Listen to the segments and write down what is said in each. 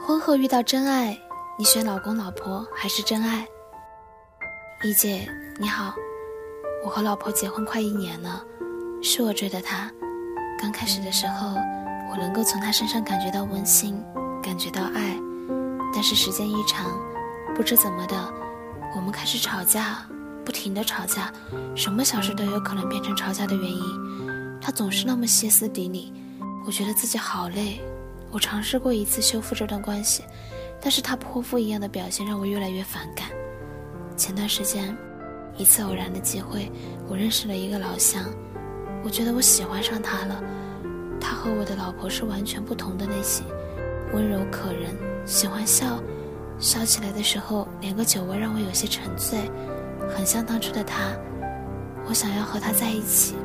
婚后遇到真爱，你选老公老婆还是真爱？一姐你好，我和老婆结婚快一年了，是我追的她。刚开始的时候，我能够从她身上感觉到温馨，感觉到爱。但是时间一长，不知怎么的，我们开始吵架，不停的吵架，什么小事都有可能变成吵架的原因。她总是那么歇斯底里，我觉得自己好累。我尝试过一次修复这段关系，但是他泼妇一样的表现让我越来越反感。前段时间，一次偶然的机会，我认识了一个老乡，我觉得我喜欢上他了。他和我的老婆是完全不同的类型，温柔可人，喜欢笑，笑起来的时候连个酒窝让我有些沉醉，很像当初的他。我想要和他在一起，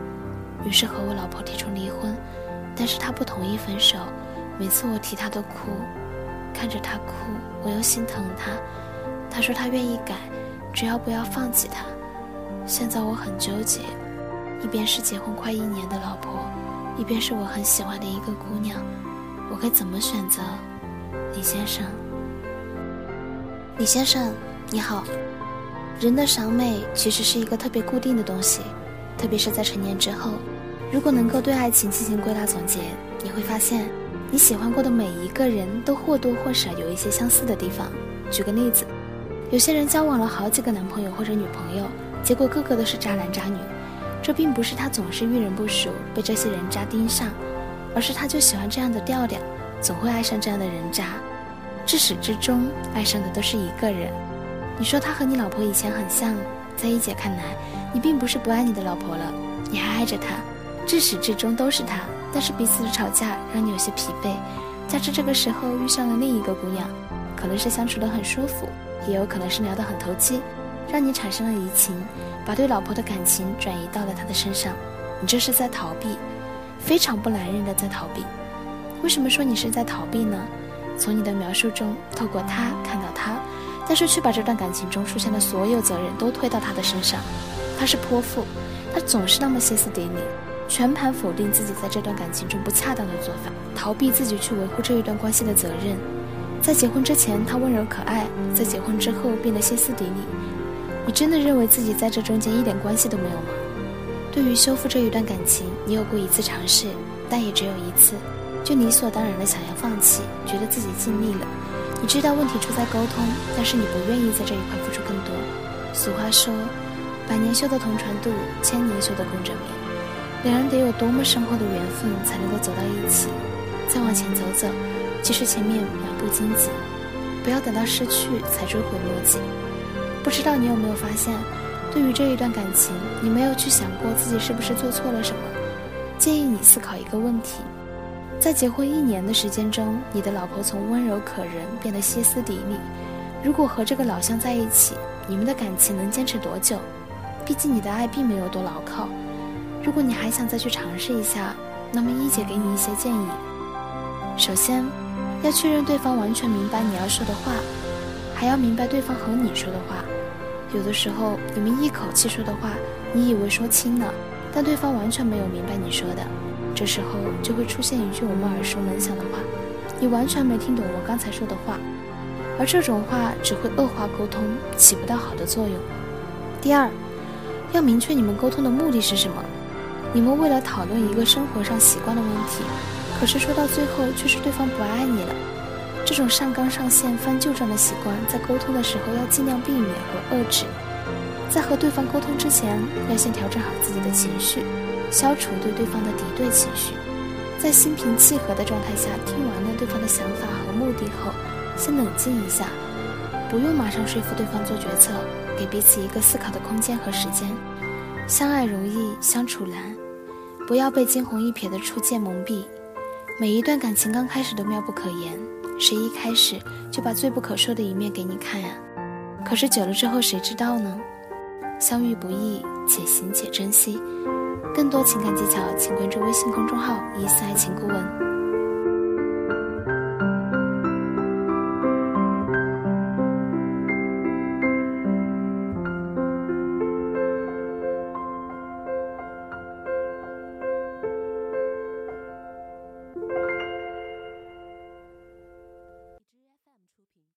于是和我老婆提出离婚，但是他不同意分手。每次我提他都哭，看着他哭，我又心疼他。他说他愿意改，只要不要放弃他。现在我很纠结，一边是结婚快一年的老婆，一边是我很喜欢的一个姑娘，我该怎么选择？李先生，李先生，你好。人的审美其实是一个特别固定的东西，特别是在成年之后，如果能够对爱情进行归纳总结，你会发现。你喜欢过的每一个人都或多或少有一些相似的地方。举个例子，有些人交往了好几个男朋友或者女朋友，结果个个都是渣男渣女。这并不是他总是遇人不淑，被这些人渣盯上，而是他就喜欢这样的调调，总会爱上这样的人渣。至始至终爱上的都是一个人。你说他和你老婆以前很像，在一姐看来，你并不是不爱你的老婆了，你还爱着她，至始至终都是他。但是彼此的吵架让你有些疲惫，加之这个时候遇上了另一个姑娘，可能是相处得很舒服，也有可能是聊得很投机，让你产生了移情，把对老婆的感情转移到了她的身上。你这是在逃避，非常不男人的在逃避。为什么说你是在逃避呢？从你的描述中，透过他看到他，但是却把这段感情中出现的所有责任都推到他的身上。他是泼妇，他总是那么歇斯底里。全盘否定自己在这段感情中不恰当的做法，逃避自己去维护这一段关系的责任。在结婚之前，他温柔可爱；在结婚之后，变得歇斯底里。你真的认为自己在这中间一点关系都没有吗？对于修复这一段感情，你有过一次尝试，但也只有一次，就理所当然的想要放弃，觉得自己尽力了。你知道问题出在沟通，但是你不愿意在这一块付出更多。俗话说，百年修得同船渡，千年修得共枕眠。两人得有多么深厚的缘分，才能够走到一起？再往前走走，即使前面满不荆棘，不要等到失去才追悔莫及。不知道你有没有发现，对于这一段感情，你没有去想过自己是不是做错了什么？建议你思考一个问题：在结婚一年的时间中，你的老婆从温柔可人变得歇斯底里。如果和这个老乡在一起，你们的感情能坚持多久？毕竟你的爱并没有多牢靠。如果你还想再去尝试一下，那么一姐给你一些建议。首先，要确认对方完全明白你要说的话，还要明白对方和你说的话。有的时候，你们一口气说的话，你以为说清了，但对方完全没有明白你说的。这时候就会出现一句我们耳熟能详的话：“你完全没听懂我刚才说的话。”而这种话只会恶化沟通，起不到好的作用。第二，要明确你们沟通的目的是什么。你们为了讨论一个生活上习惯的问题，可是说到最后却是对方不爱你了。这种上纲上线、翻旧账的习惯，在沟通的时候要尽量避免和遏制。在和对方沟通之前，要先调整好自己的情绪，消除对对方的敌对情绪。在心平气和的状态下，听完了对方的想法和目的后，先冷静一下，不用马上说服对方做决策，给彼此一个思考的空间和时间。相爱容易相处难，不要被惊鸿一瞥的初见蒙蔽。每一段感情刚开始都妙不可言，谁一开始就把最不可说的一面给你看呀？可是久了之后谁知道呢？相遇不易，且行且珍惜。更多情感技巧，请关注微信公众号“疑似爱情顾问”。